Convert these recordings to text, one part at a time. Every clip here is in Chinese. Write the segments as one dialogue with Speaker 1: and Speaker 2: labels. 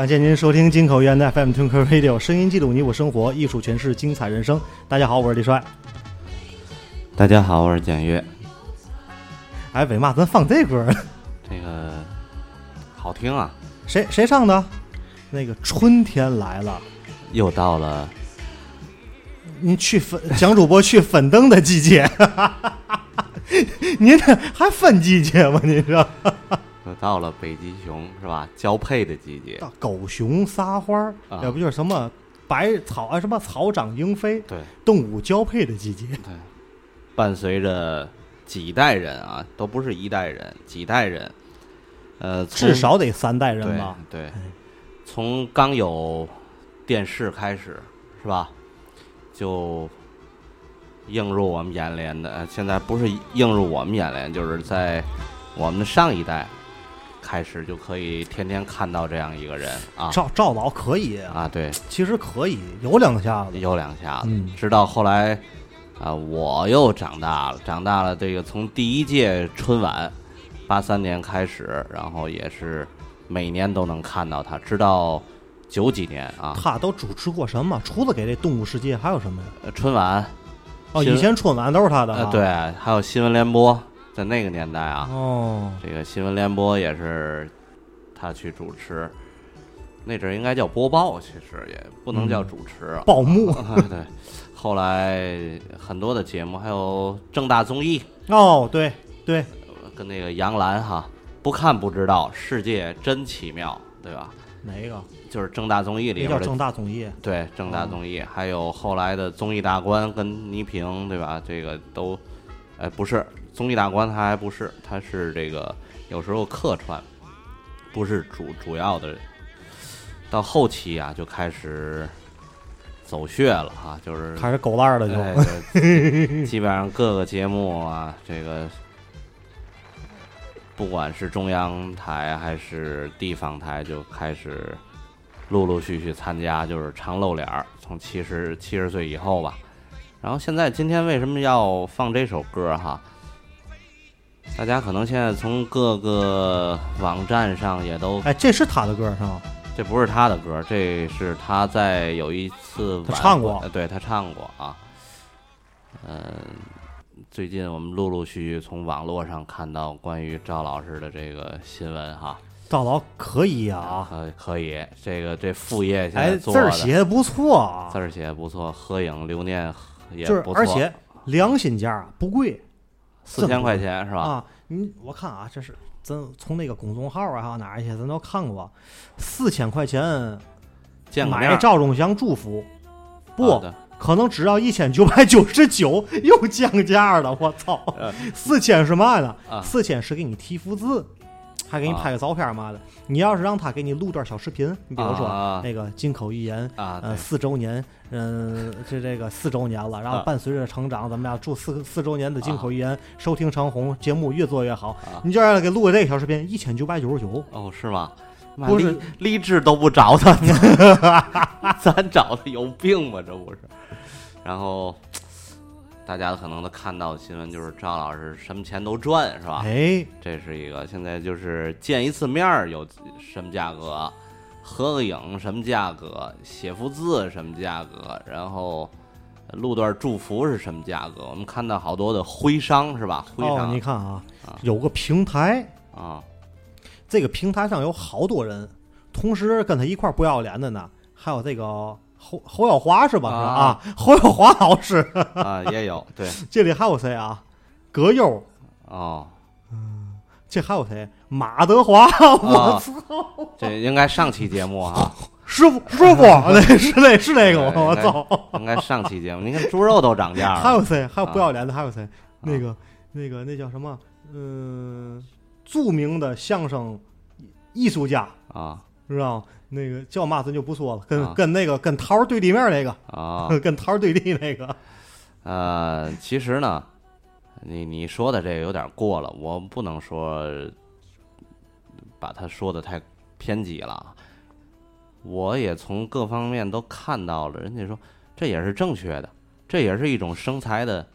Speaker 1: 感谢您收听金口玉言的 FM Twinkle Radio，声音记录你我生活，艺术诠释精彩人生。大家好，我是李帅。
Speaker 2: 大家好，我是简约。
Speaker 1: 哎，为嘛咱放这歌儿？
Speaker 2: 这个好听啊！
Speaker 1: 谁谁唱的？那个春天来了，
Speaker 2: 又到了
Speaker 1: 您去粉蒋主播去粉灯的季节，您这还分季节吗？您这
Speaker 2: 又到了北极熊是吧？交配的季节。
Speaker 1: 狗熊撒欢儿，
Speaker 2: 啊
Speaker 1: 要不就是什么白草啊，什么草长莺飞，
Speaker 2: 对
Speaker 1: 动物交配的季节。
Speaker 2: 对，伴随着几代人啊，都不是一代人，几代人，呃，从
Speaker 1: 至少得三代人
Speaker 2: 对
Speaker 1: 吧？
Speaker 2: 对，从刚有电视开始是吧，就映入我们眼帘的。呃现在不是映入我们眼帘，就是在我们的上一代开始就可以天天看到这样一个人啊
Speaker 1: 赵赵老可以，
Speaker 2: 啊，对，
Speaker 1: 其实可以有两下子。
Speaker 2: 有两下子，
Speaker 1: 嗯
Speaker 2: 直到后来啊，我又长大了，长大了。这个从第一届春晚，八三年开始，然后也是每年都能看到他，直到九几年啊，
Speaker 1: 他都主持过什么？除了给这动物世界，还有什么呀？
Speaker 2: 呃春晚，
Speaker 1: 哦，以前春晚都是他的、啊。，
Speaker 2: 呃对，还有新闻联播，在那个年代啊，
Speaker 1: 哦，
Speaker 2: 这个新闻联播也是他去主持。那阵儿应该叫播报，其实也不能叫主持啊。
Speaker 1: 报幕。
Speaker 2: 对，后来很多的节目，还有正大综艺，
Speaker 1: 哦，对对，
Speaker 2: 跟那个杨澜哈，不看不知道，世界真奇妙，对吧？
Speaker 1: 哪一个？
Speaker 2: 就是正大综艺里边
Speaker 1: 正大综艺。
Speaker 2: 对正大综艺，还有后来的综艺大观跟倪萍，对吧？这个都，哎，不是综艺大观，它还不是，他是这个有时候客串，不是主主要的。到后期啊，就开始走穴了哈，就是
Speaker 1: 开始狗烂儿了就。
Speaker 2: 基本上各个节目啊，这个不管是中央台还是地方台，就开始陆陆续续参加，就是常露脸儿。从七十七十岁以后吧，然后现在今天为什么要放这首歌哈？大家可能现在从各个网站上也都，
Speaker 1: 哎，这是他的歌是吗？
Speaker 2: 这不是他的歌，这是他在有一次
Speaker 1: 唱过。
Speaker 2: 对他唱过啊。嗯、最近我们陆陆续续从网络上看到关于赵老师的这个新闻哈，
Speaker 1: 赵老可以啊，
Speaker 2: 呃，可以，这个这副业现在
Speaker 1: 哎，
Speaker 2: 做的
Speaker 1: 字儿写的不错啊。
Speaker 2: 字，儿写的不错，合影留念也
Speaker 1: 就是
Speaker 2: 不错，
Speaker 1: 而且良心价啊不贵
Speaker 2: 四千块钱是吧？
Speaker 1: 啊。你我看啊，这是咱从那个公众号啊，还有哪儿一些咱都看过，四千块钱买赵忠祥祝福，不、
Speaker 2: 啊
Speaker 1: 可能只要一千九百九十九，又降价了，我操！
Speaker 2: 呃
Speaker 1: 四千是嘛呢
Speaker 2: 啊？
Speaker 1: 四千是给你提福字，还给你
Speaker 2: 啊
Speaker 1: 拍个照片嘛的。你要是让他给你录段小视频，你比如说
Speaker 2: 啊
Speaker 1: 那个金口玉言，
Speaker 2: 啊，
Speaker 1: 呃，四周年，嗯，这这个四周年了，然后
Speaker 2: 啊
Speaker 1: 伴随着成长，咱们俩祝四四周年的金口玉言收听长虹，节目越做越好。
Speaker 2: 啊
Speaker 1: 你就让他给录个这个小视频，一千九百九十九，
Speaker 2: 哦，是吗？
Speaker 1: 不是
Speaker 2: 励励志都不找他，咱找他有病吧？这不是？然后大家可能都看到的新闻就是赵老师什么钱都赚，是吧？
Speaker 1: 哎，
Speaker 2: 这是一个。现在就是见一次面儿有什么价格，合个影什么价格，写幅字什么价格，然后录段祝福是什么价格？我们看到好多的徽商是吧？徽
Speaker 1: 哦，
Speaker 2: 商、
Speaker 1: 你看啊
Speaker 2: 啊，
Speaker 1: 有个平台，
Speaker 2: 啊
Speaker 1: 这个平台上有好多人，同时跟他一块不要脸的呢，还有这个侯侯耀华是吧？是
Speaker 2: 啊
Speaker 1: 啊，侯耀华老师，
Speaker 2: 啊也有对
Speaker 1: 这里还有谁啊？葛优，
Speaker 2: 哦。
Speaker 1: 嗯这还有谁？马德华，我
Speaker 2: 啊
Speaker 1: 操！
Speaker 2: 这应该上期节目啊，
Speaker 1: 师傅，师傅，那是那是那个，我我操！
Speaker 2: 应该上期节目。你看猪肉都涨价了，
Speaker 1: 还有谁？还有
Speaker 2: 啊
Speaker 1: 不要脸的？还有谁？那个那个那叫什么？嗯，著名的相声艺术家，
Speaker 2: 啊
Speaker 1: 知道吗？那个叫嘛咱就不说了，跟、
Speaker 2: 啊
Speaker 1: 跟那个跟桃儿对立面那个，
Speaker 2: 啊
Speaker 1: 跟桃儿对立那个，
Speaker 2: 呃，其实呢，你你说的这个有点过了，我不能说把他说的太偏激了啊。我也从各方面都看到了，人家说这也是正确的，这也是一种生财的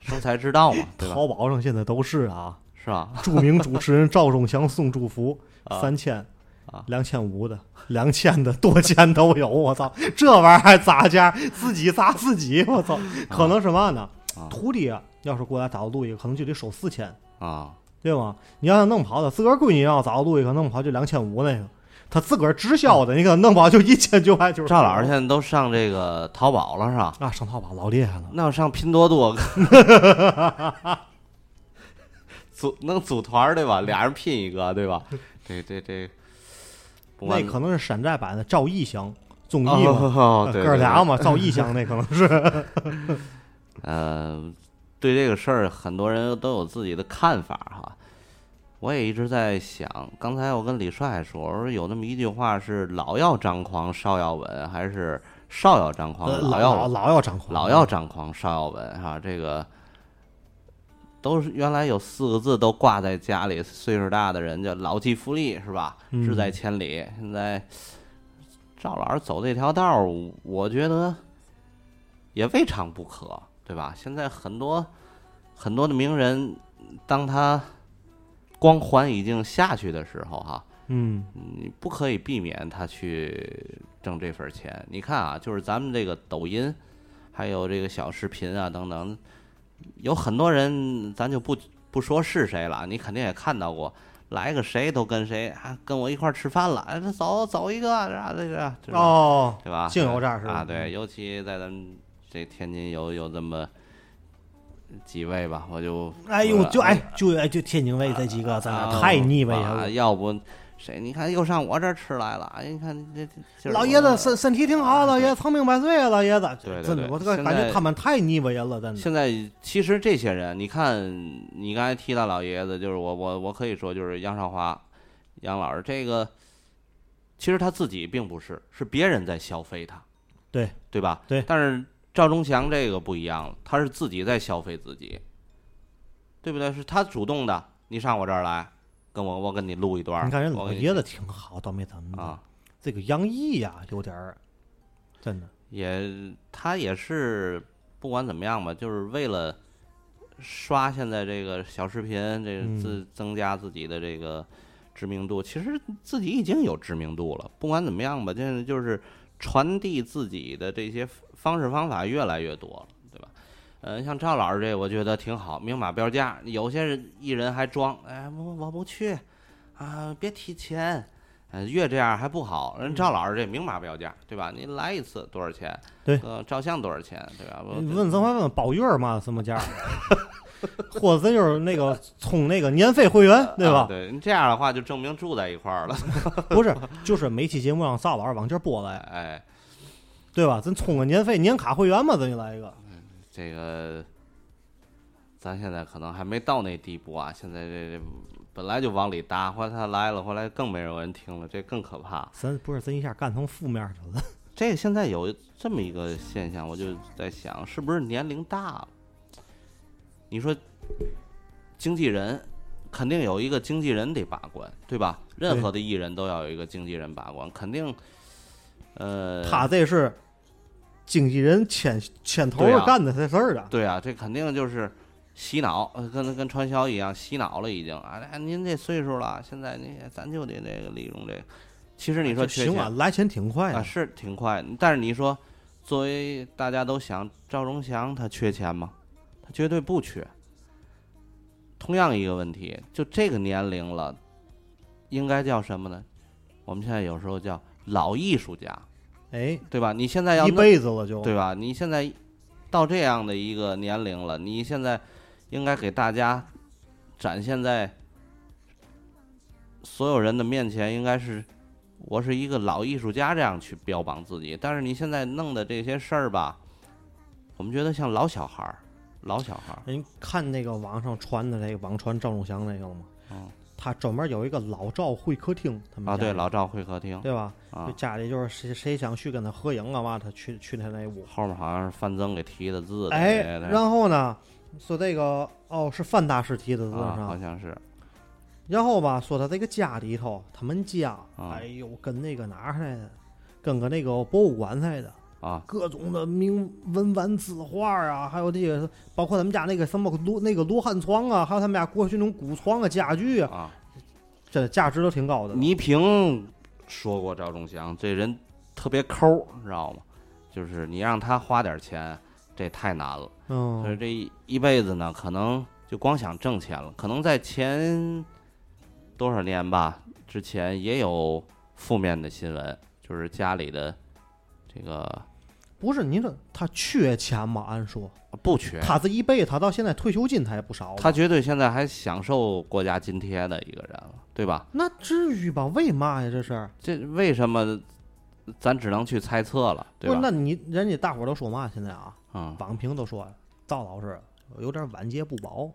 Speaker 2: 生财之道嘛？
Speaker 1: 淘宝上现在都是啊。
Speaker 2: 是吧？
Speaker 1: 著名主持人赵忠祥送祝福，
Speaker 2: 啊
Speaker 1: 三千
Speaker 2: 啊、
Speaker 1: 两千五的、两千的、多钱都有。我操，这玩意儿还砸价，自己砸自己。我操，可能是嘛呢
Speaker 2: 啊？
Speaker 1: 徒弟啊，要是过来找录一个，可能就得收四千，
Speaker 2: 啊，
Speaker 1: 对吗？你要想弄不好的，自个儿闺女要找录一个，弄不好就两千五那个。他自个儿直销的，你看弄不好就一千九百九十。
Speaker 2: 赵老师现在都上这个淘宝了是吧？
Speaker 1: 啊，上淘宝老厉害了。
Speaker 2: 那要上拼多多，组能组团儿对吧？俩人拼一个对吧？这这这，不管
Speaker 1: 那可能是山寨版的赵义祥综艺嘛，哥俩。嘛，赵义祥那可能是。
Speaker 2: 呃，对这个事儿，很多人都有自己的看法哈。我也一直在想，刚才我跟李帅说，我说有那么一句话是“老要张狂，少要稳”，还是“少要张狂，
Speaker 1: 呃
Speaker 2: 老要
Speaker 1: 老老要张狂，
Speaker 2: 老要张狂，少要稳哈，这个都是原来有四个字都挂在家里，岁数大的人叫老骥伏枥，是吧？
Speaker 1: 嗯
Speaker 2: 志在千里。现在赵老师走这条道儿，我觉得也未尝不可，对吧？现在很多很多的名人，当他光环已经下去的时候，哈，
Speaker 1: 嗯
Speaker 2: 你不可以避免他去挣这份钱。你看啊，就是咱们这个抖音，还有这个小视频啊等等，有很多人，咱就不不说是谁了，你肯定也看到过，来个谁都跟谁啊，跟我一块儿吃饭了，哎，这走走一个，啥这个，
Speaker 1: 哦，
Speaker 2: 对吧？
Speaker 1: 净有这儿是吧
Speaker 2: 啊，对，尤其在咱们这天津有有这么几位吧，我就
Speaker 1: 哎呦，就哎就哎就天津卫这几个，咱俩太腻味
Speaker 2: 啊
Speaker 1: 了。
Speaker 2: 要不谁？你看又上我这儿吃来了，哎，你看这这
Speaker 1: 老爷子身身体挺好，老爷子长命百岁啊，老爷子。
Speaker 2: 对对
Speaker 1: 真的，
Speaker 2: 对
Speaker 1: 我这个感觉他们太腻歪人了，真的。
Speaker 2: 现在其实这些人，你看你刚才提到老爷子，就是我我我可以说就是杨少华，杨老师这个，其实他自己并不是，是别人在消费他，
Speaker 1: 对
Speaker 2: 对吧？
Speaker 1: 对
Speaker 2: 但是赵忠祥这个不一样了，他是自己在消费自己，对不对？是他主动的，你上我这儿来，跟我我跟你录一段儿，
Speaker 1: 你看人老爷子挺好，倒没怎么的。
Speaker 2: 啊。
Speaker 1: 这个杨毅呀，有点儿，真的。
Speaker 2: 也他也是不管怎么样吧，就是为了刷现在这个小视频，这自增加自己的这个知名度。其实自己已经有知名度了，不管怎么样吧，现在就是传递自己的这些方式方法越来越多了？嗯，像赵老师这，我觉得挺好，明码标价。有些人艺人还装，哎，我我不去啊，别提钱。嗯，越这样还不好。人赵老师这明码标价，对吧？你来一次多少钱？
Speaker 1: 对
Speaker 2: 呃，照相多少钱，对吧？我
Speaker 1: 问咱还问宝月儿嘛什么价儿？或者咱就是那个充那个年费会员，对吧？
Speaker 2: 啊对你这样的话，就证明住在一块儿了。
Speaker 1: 不是，就是每期节目让赵老师往这儿播来，
Speaker 2: 哎，
Speaker 1: 对吧？咱充个年费年卡会员嘛，咱就来一个。
Speaker 2: 这个咱现在可能还没到那地步啊。现在这这本来就往里搭，后来他来了，后来更没有人听了，这更可怕。
Speaker 1: 咱不是咱一下干成负面去了。
Speaker 2: 这个现在有这么一个现象，我就在想，是不是年龄大了？你说经纪人肯定有一个经纪人得把关，对吧？任何的艺人都要有一个经纪人把关，肯定，呃，
Speaker 1: 他这是经纪人牵牵头干的这事儿的。
Speaker 2: 对啊，这肯定就是洗脑，呃跟跟传销一样洗脑了，已经啊！哎，您这岁数了，现在你咱就得那个利用这个。其实你说缺钱
Speaker 1: 来钱挺快
Speaker 2: 啊，
Speaker 1: 的。
Speaker 2: 是挺快，但是你说，作为大家都想，赵忠祥他缺钱吗？他绝对不缺。同样一个问题，就这个年龄了，应该叫什么呢？我们现在有时候叫老艺术家，
Speaker 1: 哎，
Speaker 2: 对吧？你现在要
Speaker 1: 一辈子了就。
Speaker 2: 对吧？你现在到这样的一个年龄了，你现在应该给大家展现在所有人的面前，应该是我是一个老艺术家这样去标榜自己。但是你现在弄的这些事儿吧，我们觉得像老小孩儿，老小孩儿。
Speaker 1: 您看那个网上传的那个网传赵忠祥那个了吗？
Speaker 2: 嗯
Speaker 1: 他专门有一个老赵会客厅，他们
Speaker 2: 啊，对，老赵会客厅。
Speaker 1: 对吧？
Speaker 2: 啊。
Speaker 1: 就，家里就是谁谁想去跟他合影啊嘛，他去去他那屋。
Speaker 2: 后面好像是范增给提的字，
Speaker 1: 哎，然后呢，说这个哦是范大师提的字
Speaker 2: 好像是。
Speaker 1: 然后吧，说他这个家里头，他们家，
Speaker 2: 啊。
Speaker 1: 哎呦，跟那个哪儿似的，跟个那个博物馆似的，
Speaker 2: 啊
Speaker 1: 各种的名文玩字画啊，还有这些，包括他们家那个什么罗那个罗汉床啊，还有他们家过去那种古床啊、家具啊，
Speaker 2: 啊。
Speaker 1: 这价值都挺高的。
Speaker 2: 倪萍说过赵忠祥这人特别抠，你知道吗？就是你让他花点钱，这太难了。所以
Speaker 1: 嗯，
Speaker 2: 这一一辈子呢，可能就光想挣钱了。可能在前多少年吧之前也有负面的新闻，就是家里的这个
Speaker 1: 不是，您这他缺钱吗？按说
Speaker 2: 不缺，
Speaker 1: 他这一辈子，他到现在退休金他也不少吧。
Speaker 2: 他绝对现在还享受国家津贴的一个人了，对吧？
Speaker 1: 那至于吧？为嘛呀？这是
Speaker 2: 这为什么？咱只能去猜测了，对
Speaker 1: 不是？
Speaker 2: 吧？
Speaker 1: 那你人家大伙儿都说嘛？现在啊，
Speaker 2: 嗯，
Speaker 1: 网评都说赵老师有点晚节不保。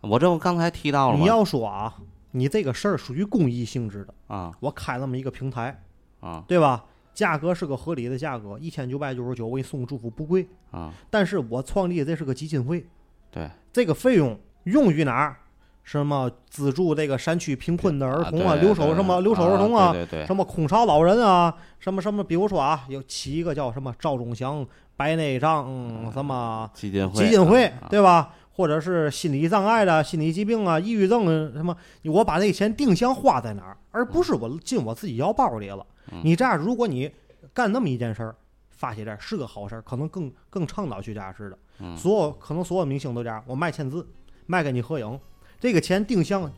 Speaker 2: 我这不刚才提到了吗？
Speaker 1: 你要说啊，你这个事儿属于公益性质的，
Speaker 2: 啊
Speaker 1: 我开那么一个平台，
Speaker 2: 啊
Speaker 1: 对吧？价格是个合理的价格，一千九百九十九，我给你送祝福不贵。
Speaker 2: 啊，
Speaker 1: 但是我创立这是个基金会，
Speaker 2: 对，
Speaker 1: 这个费用用于哪儿？什么资助这个山区贫困的儿童啊，留守什么留守儿童啊，什么空巢老人啊，什么什么，比如说啊，有起一个叫什么赵忠祥白内障、嗯什么
Speaker 2: 基金会
Speaker 1: 基金会
Speaker 2: 啊，
Speaker 1: 对吧？或者是心理障碍的、心理疾病啊、抑郁症啊什么，我把那个钱定向花在哪儿，而不是我进我自己腰包里了。
Speaker 2: 嗯
Speaker 1: 你这样，如果你干那么一件事儿，发起点儿是个好事儿，可能更更倡导去这样式的。
Speaker 2: 嗯
Speaker 1: 所有可能所有明星都这样，我卖签字，卖给你合影，这个钱定向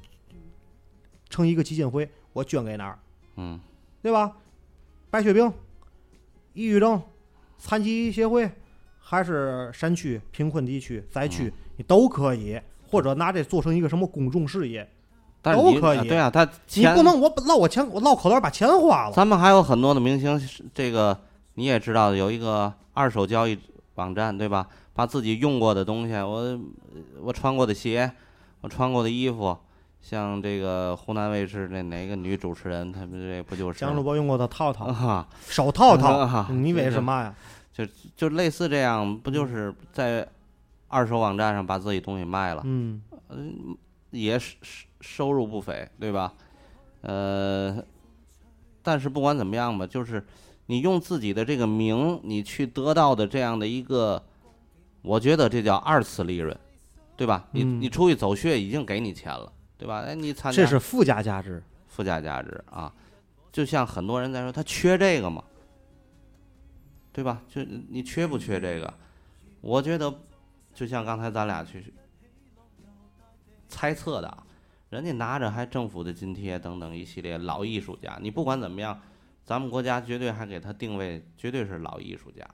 Speaker 1: 成一个基金会，我捐给哪儿，
Speaker 2: 嗯
Speaker 1: 对吧？白血病、抑郁症、残疾协会，还是山区贫困地区灾区，
Speaker 2: 嗯
Speaker 1: 你都可以，或者拿这做成一个什么公众事业，
Speaker 2: 但是你
Speaker 1: 都可以
Speaker 2: 对啊，他
Speaker 1: 你
Speaker 2: 钱
Speaker 1: 不能我唠我钱，我唠口头把钱花了。
Speaker 2: 咱们还有很多的明星，是这个你也知道，有一个二手交易网站，对吧？把自己用过的东西，我我穿过的鞋，我穿过的衣服，像这个湖南卫视那哪个女主持人，他们这不就是
Speaker 1: 蒋主播用过的套套、
Speaker 2: 啊？
Speaker 1: 手套
Speaker 2: 啊
Speaker 1: 套，你以为
Speaker 2: 对
Speaker 1: 是嘛呀？
Speaker 2: 就类似这样，不就是在二手网站上把自己东西卖了？
Speaker 1: 嗯，
Speaker 2: 也是收收入不菲，对吧？呃，但是不管怎么样吧，就是你用自己的这个名，你去得到的这样的一个，我觉得这叫二次利润，对吧？你
Speaker 1: 嗯
Speaker 2: 你出去走穴已经给你钱了，对吧？哎，你参加
Speaker 1: 这是附加价值。
Speaker 2: 附加价值啊，就像很多人在说他缺这个嘛，对吧？就你缺不缺这个？我觉得，就像刚才咱俩去猜测的啊，人家拿着还政府的津贴等等一系列老艺术家，你不管怎么样，咱们国家绝对还给他定位绝对是老艺术家。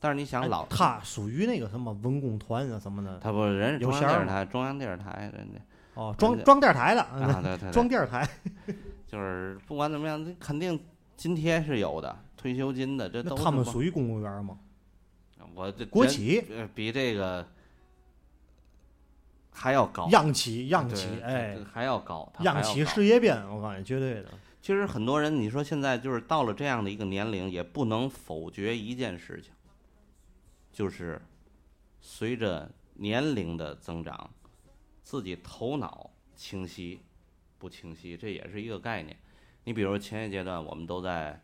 Speaker 2: 但是你想老，
Speaker 1: 哎他属于那个什么文工团啊什么的，
Speaker 2: 他不是人中央电视台，中央电视台人家
Speaker 1: 哦，装装电台的，
Speaker 2: 啊，对对对，
Speaker 1: 装电台，
Speaker 2: 就是不管怎么样，肯定津贴是有的，退休金的，这都
Speaker 1: 他们属于公务员吗？
Speaker 2: 我这
Speaker 1: 国企、
Speaker 2: 呃比这个还要高，
Speaker 1: 央企、央
Speaker 2: 对
Speaker 1: 企，哎，
Speaker 2: 还要高，
Speaker 1: 央企事业编，我告诉你，绝对的。
Speaker 2: 其实很多人，你说现在就是到了这样的一个年龄，也不能否决一件事情，就是随着年龄的增长，自己头脑清晰不清晰，这也是一个概念。你比如前一阶段我们都在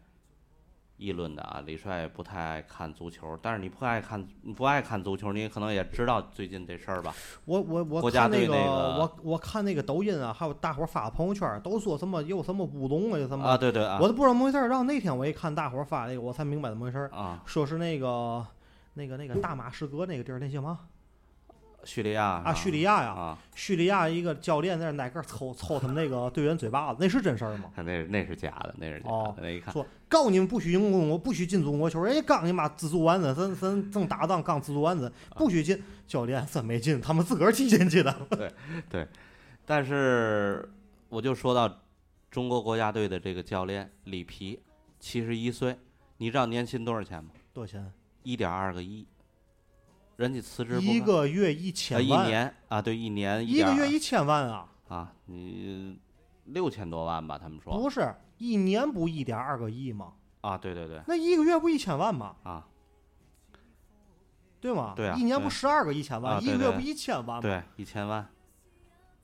Speaker 2: 议论的啊，李帅不太爱看足球，但是你不爱看你不爱看足球，你可能也知道最近这事儿吧？
Speaker 1: 我我我看那
Speaker 2: 个
Speaker 1: 我我看那个抖音啊，还有大伙儿发朋友圈儿，都说什么有什么乌龙啊，有什么，
Speaker 2: 啊，对对啊，
Speaker 1: 我都不知道怎么回事儿。然后那天我一看大伙儿发那个，我才明白怎么回事儿，
Speaker 2: 啊，
Speaker 1: 说是那个那个那个大马士革那个地儿，那叫嘛
Speaker 2: 叙利亚
Speaker 1: 啊？叙利亚呀，
Speaker 2: 啊，
Speaker 1: 叙利亚一个教练在那儿挨个抽抽他们那个队员嘴巴子，那是真事儿吗？
Speaker 2: 那是那是假的，那是假
Speaker 1: 哦
Speaker 2: 的，那一看
Speaker 1: 说告你们不许赢中国，不许进中国球，人家刚你妈自助完子，咱咱正打仗刚自助完子，不许进，教练真没进，他们自个儿踢进去的。
Speaker 2: 对对但是我就说到中国国家队的这个教练里皮，七十一岁，你知道年薪多少钱吗？
Speaker 1: 多少钱？
Speaker 2: 一点二个亿，人家辞职不
Speaker 1: 一个月一
Speaker 2: 呃
Speaker 1: 千万，
Speaker 2: 一年啊，对，一年1.2
Speaker 1: 一个月一千万啊？
Speaker 2: 啊，你六千多万吧？他们说
Speaker 1: 不是，一年不一点二个亿吗？
Speaker 2: 啊，对对对
Speaker 1: 那一个月不一千万吗？
Speaker 2: 啊，
Speaker 1: 对吗？
Speaker 2: 对啊
Speaker 1: 一年不十二个一千万，一个月不一千万吗？
Speaker 2: 对，一千万，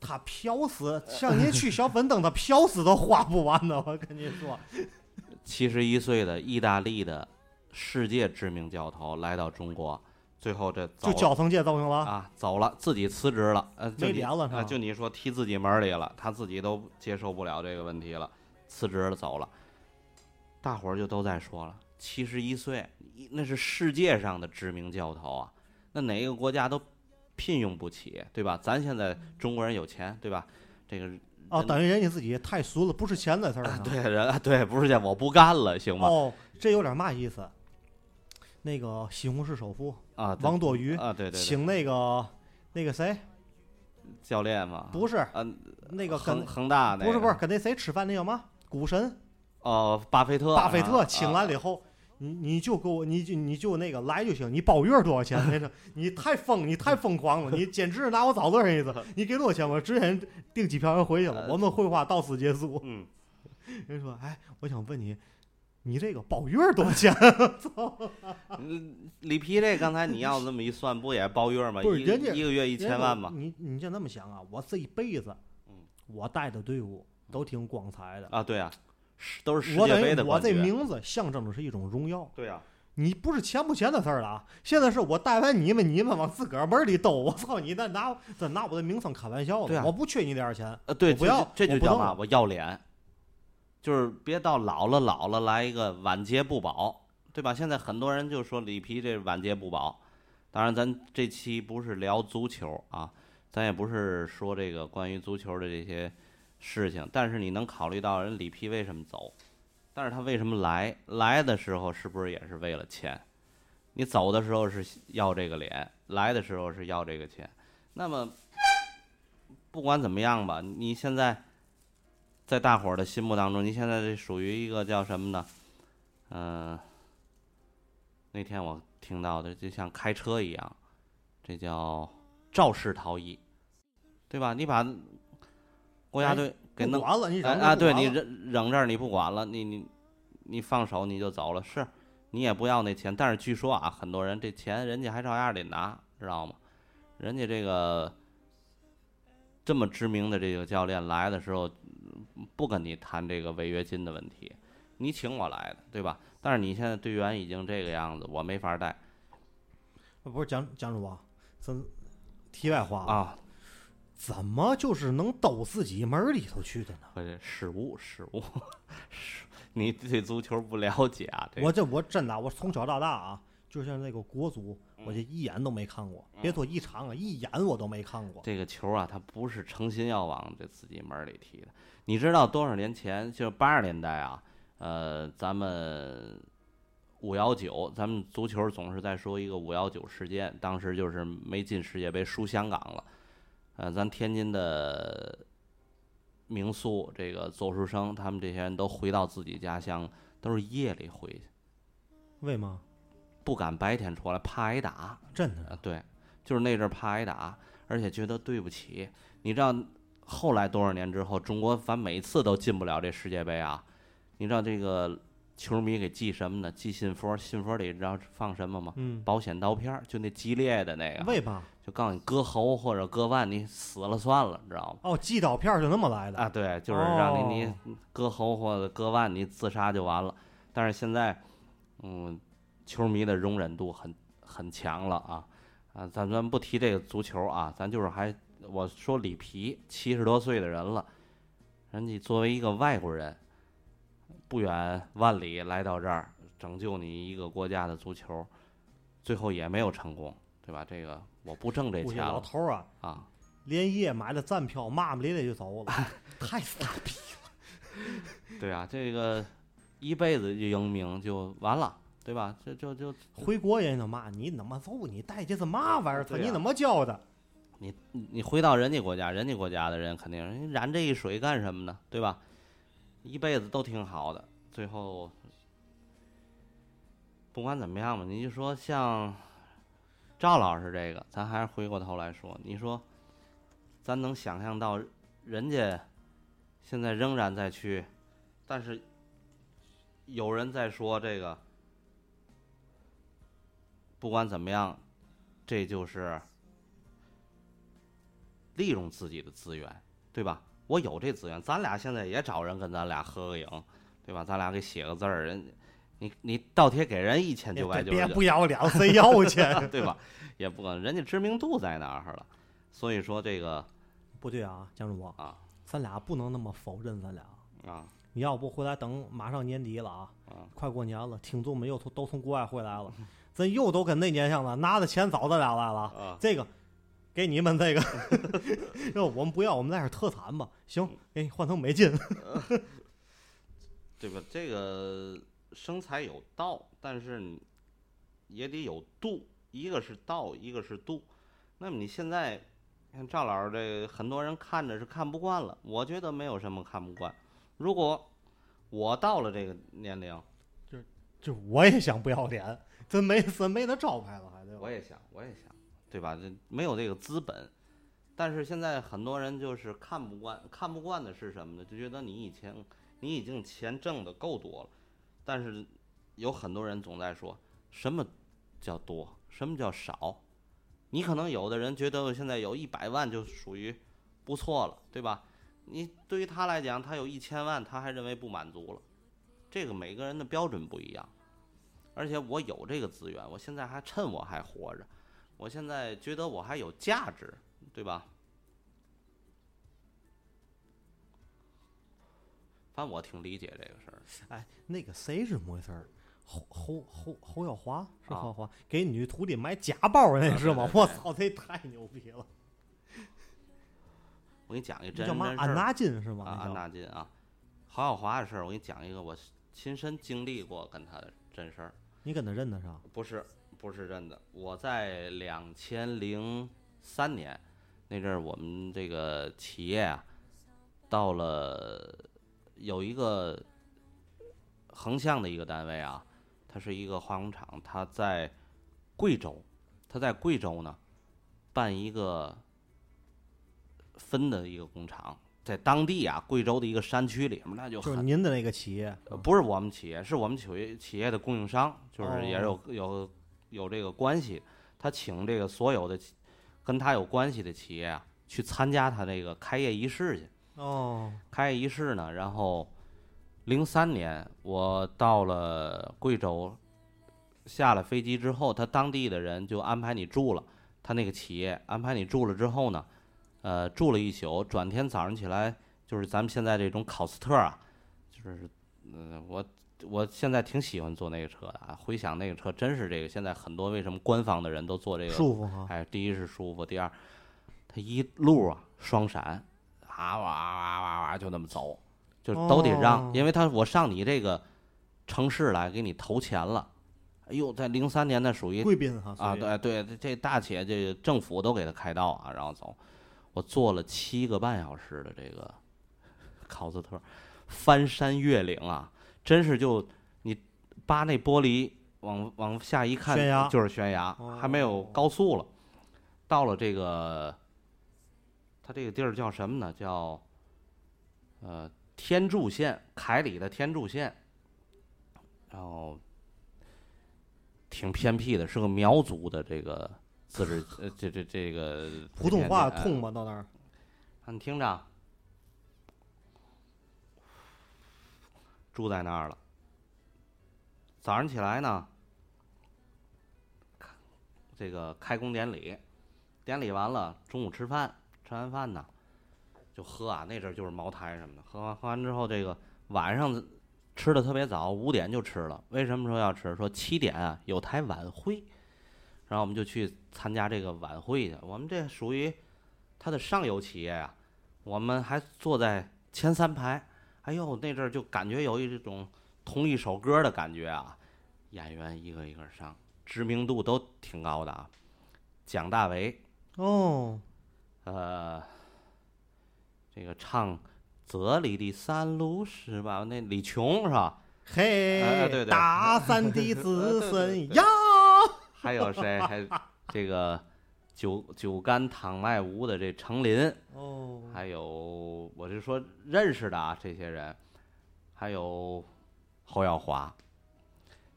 Speaker 1: 他嫖死，像您去小粉灯，他嫖死都花不完呢。我跟您说，
Speaker 2: 七十一岁的意大利的世界知名教头来到中国，最后这
Speaker 1: 就交层界造成了。
Speaker 2: 啊，走了，自己辞职了，呃，就
Speaker 1: 没脸了是吧
Speaker 2: 就你说踢自己门儿里了，他自己都接受不了这个问题了，辞职了，走了，大伙儿就都在说了，七十一岁，那是世界上的知名教头啊，那哪个国家都聘用不起，对吧？咱现在中国人有钱，对吧？这个
Speaker 1: 哦，等于人家自己太俗了，不是钱的事儿呢。
Speaker 2: 对人对，不是钱我不干了，行吗？
Speaker 1: 哦，这有点嘛意思？那个西红柿首富
Speaker 2: 啊，
Speaker 1: 王多鱼
Speaker 2: 啊，对对对，
Speaker 1: 请那个那个谁，
Speaker 2: 教练嘛，
Speaker 1: 不是
Speaker 2: 嗯，
Speaker 1: 那个
Speaker 2: 恒恒大那
Speaker 1: 不是不是跟那谁吃饭那叫嘛？股神
Speaker 2: 哦，巴菲特，
Speaker 1: 巴菲特
Speaker 2: 啊
Speaker 1: 请来了以后，你你就给我，你就你就那个来就行，你包月多少钱？那个你太疯，你太疯狂了，你简直是拿我找乐意思。你给多少钱？我直接订机票就回去了，我们绘画到此结束。
Speaker 2: 嗯，
Speaker 1: 人说，哎，我想问你，你这个包月多少钱？
Speaker 2: 嗯里皮这刚才你要这么一算，不也包月吗？
Speaker 1: 不是人家
Speaker 2: 一个月一千万吗？
Speaker 1: 你你就那么想啊？我这一辈子，
Speaker 2: 嗯
Speaker 1: 我带的队伍都挺光彩的。
Speaker 2: 啊，对啊，是都是世
Speaker 1: 我
Speaker 2: 界杯
Speaker 1: 等于我这。名字象征的是一种荣耀。
Speaker 2: 对啊，
Speaker 1: 你不是钱不钱的事儿了啊！现在是我带完你们，你们往自个儿门里兜。我操，你那拿这拿我的名声开玩笑呢？
Speaker 2: 对啊
Speaker 1: 我不缺你点儿钱。
Speaker 2: 呃，对，
Speaker 1: 我不要
Speaker 2: 这就叫嘛？我要脸，就是别到老了老了来一个晚节不保，对吧？现在很多人就说里皮这晚节不保。当然，咱这期不是聊足球啊，咱也不是说这个关于足球的这些事情，但是你能考虑到人里皮为什么走，但是他为什么来？来的时候是不是也是为了钱？你走的时候是要这个脸，来的时候是要这个钱。那么不管怎么样吧，你现在在大伙儿的心目当中，您现在这属于一个叫什么呢？嗯、那天我听到的就像开车一样，这叫肇事逃逸，对吧？你把国家
Speaker 1: 哎
Speaker 2: 队给弄啊，对你扔扔这儿你不管了，你你你放手你就走了，是你也不要那钱，但是据说啊，很多人这钱人家还照样得拿，知道吗？人家这个这么知名的这个教练来的时候，嗯不跟你谈这个违约金的问题，你请我来的，对吧？但是你现在队员已经这个样子，我没法带
Speaker 1: 不是蒋蒋主播，咱题外话，
Speaker 2: 啊，
Speaker 1: 怎么就是能兜自己门里头去的呢？
Speaker 2: 失误失误，失 你对足球不了解啊？这个
Speaker 1: 我这我真的，我从小到大啊，就像那个国足，
Speaker 2: 嗯
Speaker 1: 我就一眼都没看过，别说一场啊，一眼我都没看过。
Speaker 2: 这个球啊，他不是诚心要往这自己门儿里踢的。你知道多少年前，就是八十年代啊，呃，咱们五幺九，咱们足球总是在说一个五幺九事件，当时就是没进世界杯，输香港了。呃，咱天津的名宿这个邹书生，他们这些人都回到自己家乡，都是夜里回去，
Speaker 1: 为嘛？
Speaker 2: 不敢白天出来，怕挨打。
Speaker 1: 真的
Speaker 2: 啊，对，就是那阵儿怕挨打，而且觉得对不起。你知道后来多少年之后，中国反每次都进不了这世界杯啊？你知道这个球迷给寄什么呢？寄信封，信封里知道放什么吗？
Speaker 1: 嗯，
Speaker 2: 保险刀片儿，就那激烈的那个，
Speaker 1: 为嘛？
Speaker 2: 就告诉你割喉或者割腕，你死了算了，知道吗？
Speaker 1: 哦，寄刀片儿就那么来的。
Speaker 2: 啊，对，就是让你
Speaker 1: 哦
Speaker 2: 你割喉或者割腕，你自杀就完了。但是现在，嗯，球迷的容忍度很很强了啊啊！咱咱不提这个足球啊，咱就是还我说里皮七十多岁的人了，人家作为一个外国人，不远万里来到这儿拯救你一个国家的足球，最后也没有成功，对吧？这个我不挣这钱了
Speaker 1: 老头啊，
Speaker 2: 啊。
Speaker 1: 连夜买了站票，骂骂咧咧就走了，太傻逼了
Speaker 2: 对啊，这个一辈子就英名就完了，对吧？这就就
Speaker 1: 回国人就骂你怎么揍？你带这是嘛玩意儿？他你怎么教的？
Speaker 2: 你你回到人家国家，人家国家的人肯定人染这一水干什么呢？对吧？一辈子都挺好的，最后不管怎么样吧，你就说像赵老师这个，咱还是回过头来说，你说咱能想象到人家现在仍然在去，但是有人在说这个，不管怎么样，这就是利用自己的资源，对吧？我有这资源，咱俩现在也找人跟咱俩合个影，对吧？咱俩给写个字儿，人你你倒贴给人一千九百九
Speaker 1: 别
Speaker 2: 十九，
Speaker 1: 不要脸，谁要去？
Speaker 2: 对吧？也不可能，人家知名度在那儿了。所以说这个
Speaker 1: 不对啊，江主播
Speaker 2: 啊，
Speaker 1: 咱俩不能那么否认咱俩。
Speaker 2: 啊
Speaker 1: 你要不回来等马上年底了啊，
Speaker 2: 啊，
Speaker 1: 快过年了，听众们又从都从国外回来了，咱又都跟那年像了，拿着钱找咱俩来了。
Speaker 2: 啊
Speaker 1: 这个给你们这个，要我们不要，我们那是特产吧？行，给你换成美金。
Speaker 2: 对吧？这个生财有道，但是也得有度，一个是道，一个是度。那么你现在看赵老师这个，很多人看着是看不惯了，我觉得没有什么看不惯。如果我到了这个年龄，
Speaker 1: 就我也想不要脸，真没真没那招牌了，还对吧？
Speaker 2: 我也想，我也想，对吧？这没有这个资本，但是现在很多人就是看不惯，看不惯的是什么呢？就觉得你以前你已经钱挣的够多了，但是有很多人总在说什么叫多，什么叫少。你可能有的人觉得现在有一百万就属于不错了，对吧？你对于他来讲，他有一千万，他还认为不满足了。这个每个人的标准不一样。而且我有这个资源，我现在还趁我还活着，我现在觉得我还有价值，对吧？反正我挺理解这个事儿。
Speaker 1: 哎，那个谁是怎么回事儿？侯侯侯侯耀华是
Speaker 2: 啊
Speaker 1: 侯耀华给女徒弟买假包那
Speaker 2: 啊
Speaker 1: 是吗？我操，这太牛逼了！
Speaker 2: 我给你讲一个
Speaker 1: 这叫嘛？安纳金是吗？
Speaker 2: 啊，安纳金啊，侯耀华的事儿，我给你讲一个我亲身经历过跟他的真事儿。
Speaker 1: 你跟他认得上？
Speaker 2: 不是，不是认的。我在两千零三年那阵儿，我们这个企业啊，到了有一个横向的一个单位啊，它是一个化工厂，它在贵州，它在贵州呢办一个分的一个工厂，在当地啊，贵州的一个山区里面，那就
Speaker 1: 就是
Speaker 2: 很
Speaker 1: 您的那个企业，
Speaker 2: 呃，不是我们企业，是我们企业企业的供应商，就是也有、
Speaker 1: 哦
Speaker 2: 有有这个关系。他请这个所有的跟他有关系的企业啊，去参加他这个开业仪式去。
Speaker 1: 哦，
Speaker 2: 开业仪式呢，然后零三年我到了贵州，下了飞机之后，他当地的人就安排你住了，他那个企业安排你住了之后呢，呃，住了一宿，转天早上起来就是咱们现在这种考斯特啊，就是，嗯、我我现在挺喜欢坐那个车的啊，回想那个车真是这个，现在很多为什么官方的人都坐这个
Speaker 1: 舒服哈。
Speaker 2: 哎，第一是舒服，第二，它一路啊双闪，啊哇哇哇哇就那么走，就都得让，
Speaker 1: 哦
Speaker 2: 因为他我上你这个城市来给你投钱了，哎呦，在零三年那属于
Speaker 1: 贵宾哈
Speaker 2: 啊，对对，这这大企业这政府都给他开道啊，然后走，我坐了七个半小时的这个考斯特，翻山越岭啊，真是就你扒那玻璃往往下一看就是悬崖，还没有
Speaker 1: 哦
Speaker 2: 高速了，到了这个，它这个地儿叫什么呢？叫呃天柱县，凯里的天柱县，然后挺偏僻的，是个苗族的这个自治呃这这这个
Speaker 1: 普通话通吗？到那儿？
Speaker 2: 啊你听着，住在那儿了。早上起来呢，这个开工典礼，典礼完了，中午吃饭，吃完饭呢，就喝啊，那阵儿就是茅台什么的，喝完喝完之后，这个晚上吃的特别早，五点就吃了。为什么说要吃？说七点啊有台晚会，然后我们就去参加这个晚会去。我们这属于它的上游企业呀、我们还坐在前三排，哎呦，那阵儿就感觉有一种同一首歌的感觉啊，演员一个一个上，知名度都挺高的啊。蒋大为，
Speaker 1: 哦，
Speaker 2: 呃，这个唱《这里的山路》是吧？那李琼是吧？
Speaker 1: 嘿，
Speaker 2: 哎对对
Speaker 1: 大山的子孙 呀，
Speaker 2: 还有谁？还 这个酒酒干倘卖无的这程琳，
Speaker 1: 哦，
Speaker 2: 还有我是说认识的啊，这些人，还有侯耀华，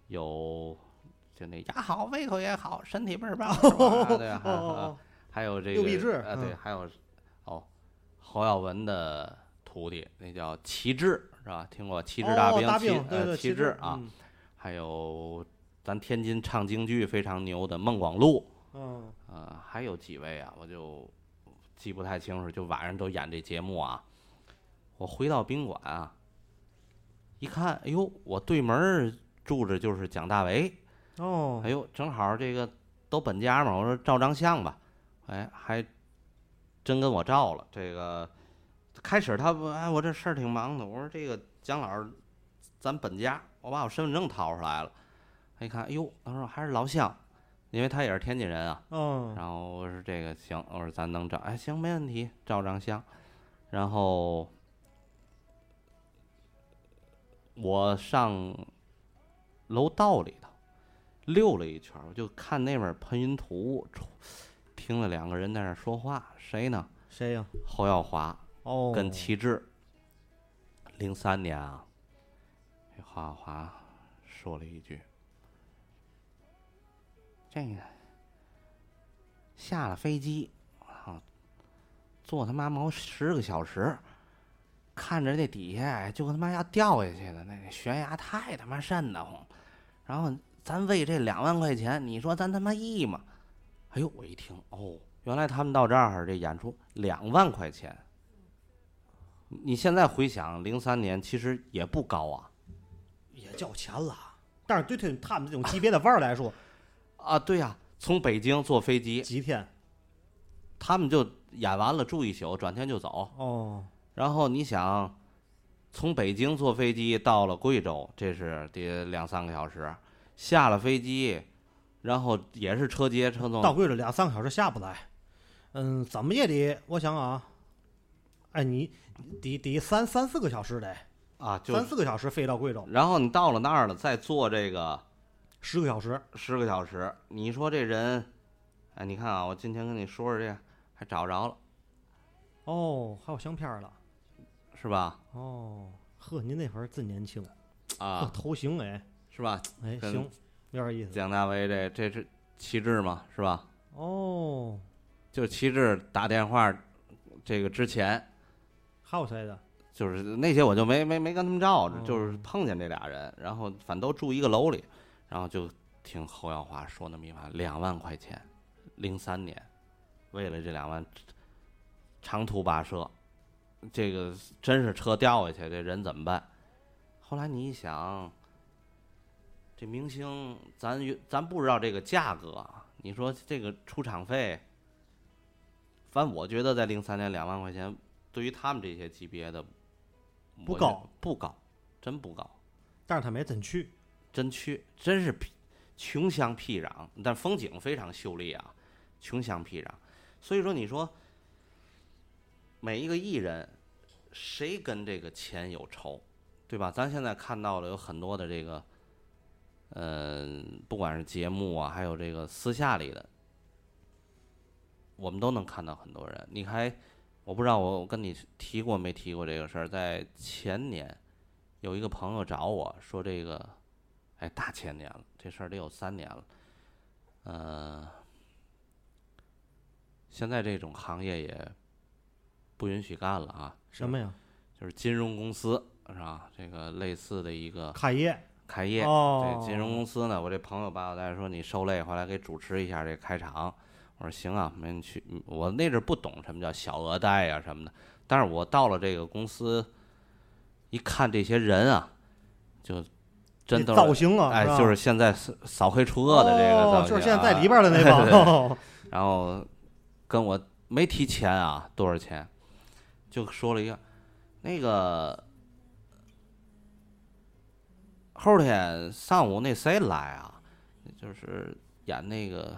Speaker 2: 有就那牙好，胃口也好，身体倍儿棒，对啊，还有这个啊，对，
Speaker 1: 嗯
Speaker 2: 还有哦，侯耀文的徒弟，那叫旗帜是吧？听过旗帜
Speaker 1: 哦
Speaker 2: 大兵，呃
Speaker 1: 对，旗
Speaker 2: 旗帜啊，
Speaker 1: 嗯
Speaker 2: 还有咱天津唱京剧非常牛的孟广禄，
Speaker 1: 嗯，
Speaker 2: 呃，还有几位啊，我就记不太清楚，就晚上都演这节目啊。我回到宾馆啊，一看，哎呦，我对门住着就是蒋大为，
Speaker 1: 哦。
Speaker 2: 哎，呦，正好这个都本家嘛，我说照张相吧，哎，还真跟我照了。这个开始他不，哎，我这事儿挺忙的，我说这个蒋老师，咱本家，我把我身份证掏出来了，他一看，哎呦，他说还是老乡，因为他也是天津人啊。
Speaker 1: 嗯，
Speaker 2: 然后我说这个行，我说咱能照，哎行没问题，照张相。然后我上楼道里头溜了一圈儿，我就看那边儿喷云吐雾，出听了两个人在那儿说话，谁呢？
Speaker 1: 谁呀？
Speaker 2: 侯耀华
Speaker 1: 哦，
Speaker 2: 跟齐志。零三年啊，这侯耀华说了一句：“这个下了飞机，啊，坐他妈毛十个小时，看着这底下就跟他妈要掉下去了，那个悬崖太他妈瘆得慌。然后咱为这两万块钱，你说咱他妈义吗？哎呦，我一听，哦，原来他们到这儿这演出两万块钱。你现在回想，零三年其实也不高啊。
Speaker 1: 也交钱了，但是对他他们这种级别的腕儿来说，
Speaker 2: 啊，对呀、从北京坐飞机，
Speaker 1: 几天？
Speaker 2: 他们就演完了住一宿，转天就走。
Speaker 1: 哦，
Speaker 2: 然后你想，从北京坐飞机到了贵州，这是得两三个小时。下了飞机，然后也是车接车送。
Speaker 1: 到贵州两三个小时下不来，嗯，怎么也得，我想啊，哎，你得得三三四个小时得，
Speaker 2: 啊，就
Speaker 1: 三四个小时飞到贵州，
Speaker 2: 然后你到了那儿了，再坐这个
Speaker 1: 十个小时，
Speaker 2: 十个小时，你说这人，哎，你看啊，我今天跟你说说这个，还找着了，
Speaker 1: 哦，还有相片儿了，
Speaker 2: 是吧？
Speaker 1: 哦，呵，您那会儿真年轻，呵，
Speaker 2: 啊，
Speaker 1: 头型哎，
Speaker 2: 是吧？
Speaker 1: 哎，
Speaker 2: 跟
Speaker 1: 行，有点意思，
Speaker 2: 蒋大为这这是旗帜嘛，是吧？
Speaker 1: 哦，
Speaker 2: 就旗帜打电话，这个之前
Speaker 1: 还有谁的？
Speaker 2: 就是那些我就没没没跟他们照着，
Speaker 1: 哦
Speaker 2: 就是碰见这俩人，然后反正都住一个楼里，然后就听侯耀华说那么一番，两万块钱，零三年，为了这两万，长途跋涉，这个真是车掉下去，这人怎么办？后来你一想，这明星咱咱不知道这个价格啊，你说这个出场费，反正我觉得在零三年两万块钱，对于他们这些级别的
Speaker 1: 不高，
Speaker 2: 不高，真不高，
Speaker 1: 但是他没真去，
Speaker 2: 真去，真是僻穷乡僻壤，但风景非常秀丽啊，穷乡僻壤。所以说，你说每一个艺人，谁跟这个钱有仇，对吧？咱现在看到了有很多的这个，嗯、不管是节目啊，还有这个私下里的，我们都能看到很多人。你还，我不知道我我跟你提过没提过这个事儿，在前年有一个朋友找我说这个，哎，大前年了，这事儿得有三年了，呃，现在这种行业也不允许干了啊，
Speaker 1: 什么呀？
Speaker 2: 就是金融公司是吧？这个类似的一个
Speaker 1: 开业
Speaker 2: 开业，
Speaker 1: 哦
Speaker 2: 这金融公司呢，我这朋友把我带说你受累回来给主持一下这开场，我说行啊，没人去。嗯我那阵儿不懂什么叫小额贷呀、什么的，但是我到了这个公司，一看这些人啊，就真
Speaker 1: 造型啊，
Speaker 2: 哎，就是现在扫扫黑除恶的这个造型、
Speaker 1: 哦就是现在在里边
Speaker 2: 啊
Speaker 1: 的那帮。
Speaker 2: 然后跟我没提钱啊，多少钱，就说了一个，那个后天上午那谁来啊，就是演那个《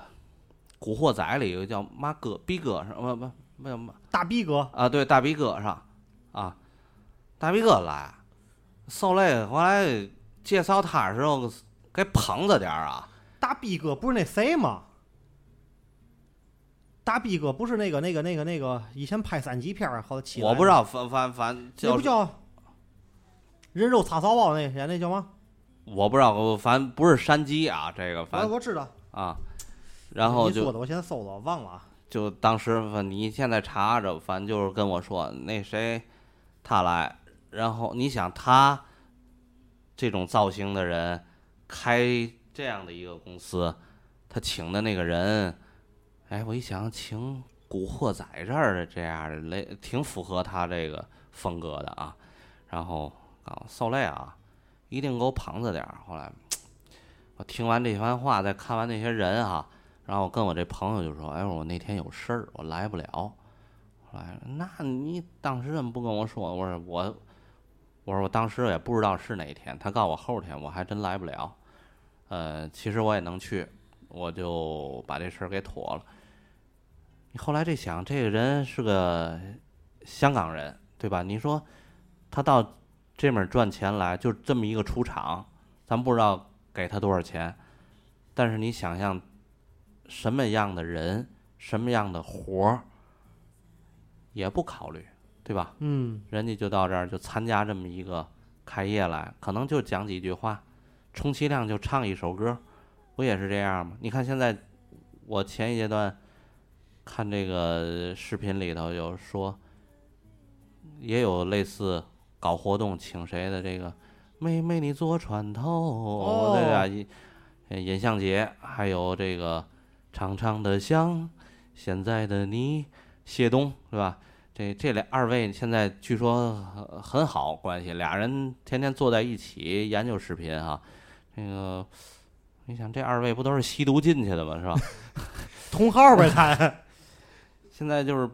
Speaker 2: 古惑仔》里有个叫嘛哥逼哥是吧？不不不叫嘛
Speaker 1: 大逼哥，
Speaker 2: 啊，对大逼哥是吧啊，大逼哥来，受累后来介绍他的时候给捧着点儿啊。
Speaker 1: 大逼哥不是那谁吗？大逼哥不是那个那个那个那个以前拍三级片儿好起来
Speaker 2: 我不知道，反反反叫
Speaker 1: 那不叫人肉叉烧包那演那叫嘛？
Speaker 2: 我不知道，我反正不是山鸡啊，这个反正
Speaker 1: 我我知道。
Speaker 2: 啊，然后就
Speaker 1: 你说的我现在搜了，忘了啊。
Speaker 2: 就当时反你现在查着，反正就是跟我说那谁他来，然后你想他这种造型的人开这样的一个公司，他请的那个人，哎，我一想请古惑仔这儿的这样的类，挺符合他这个风格的啊。然后啊，受累啊，一定给我捧着点儿。后来我听完这番话，再看完那些人啊，然后我跟我这朋友就说：“哎，我那天有事儿，我来不了。”后来，那你当时怎么不跟我说？我说我，我说我当时也不知道是哪天，他告诉我后天，我还真来不了。呃，其实我也能去，我就把这事儿给妥了。你后来这想，这个人是个香港人，对吧？你说他到这面赚钱来，就这么一个出场，咱不知道给他多少钱，但是你想象什么样的人，什么样的活儿，也不考虑，对吧？
Speaker 1: 嗯，
Speaker 2: 人家就到这儿就参加这么一个开业来，可能就讲几句话，充其量就唱一首歌，不也是这样吗？你看现在，我前一阶段看这个视频里头有说，也有类似搞活动请谁的这个“妹妹你坐船头”，对啊，尹呃尹相杰，还有这个长长的香现在的你，谢东是吧？这这俩二位现在据说很很好关系，俩人天天坐在一起研究视频哈、这个，你想这二位不都是吸毒进去的吗？是吧？
Speaker 1: 同号呗，他。
Speaker 2: 现在就是，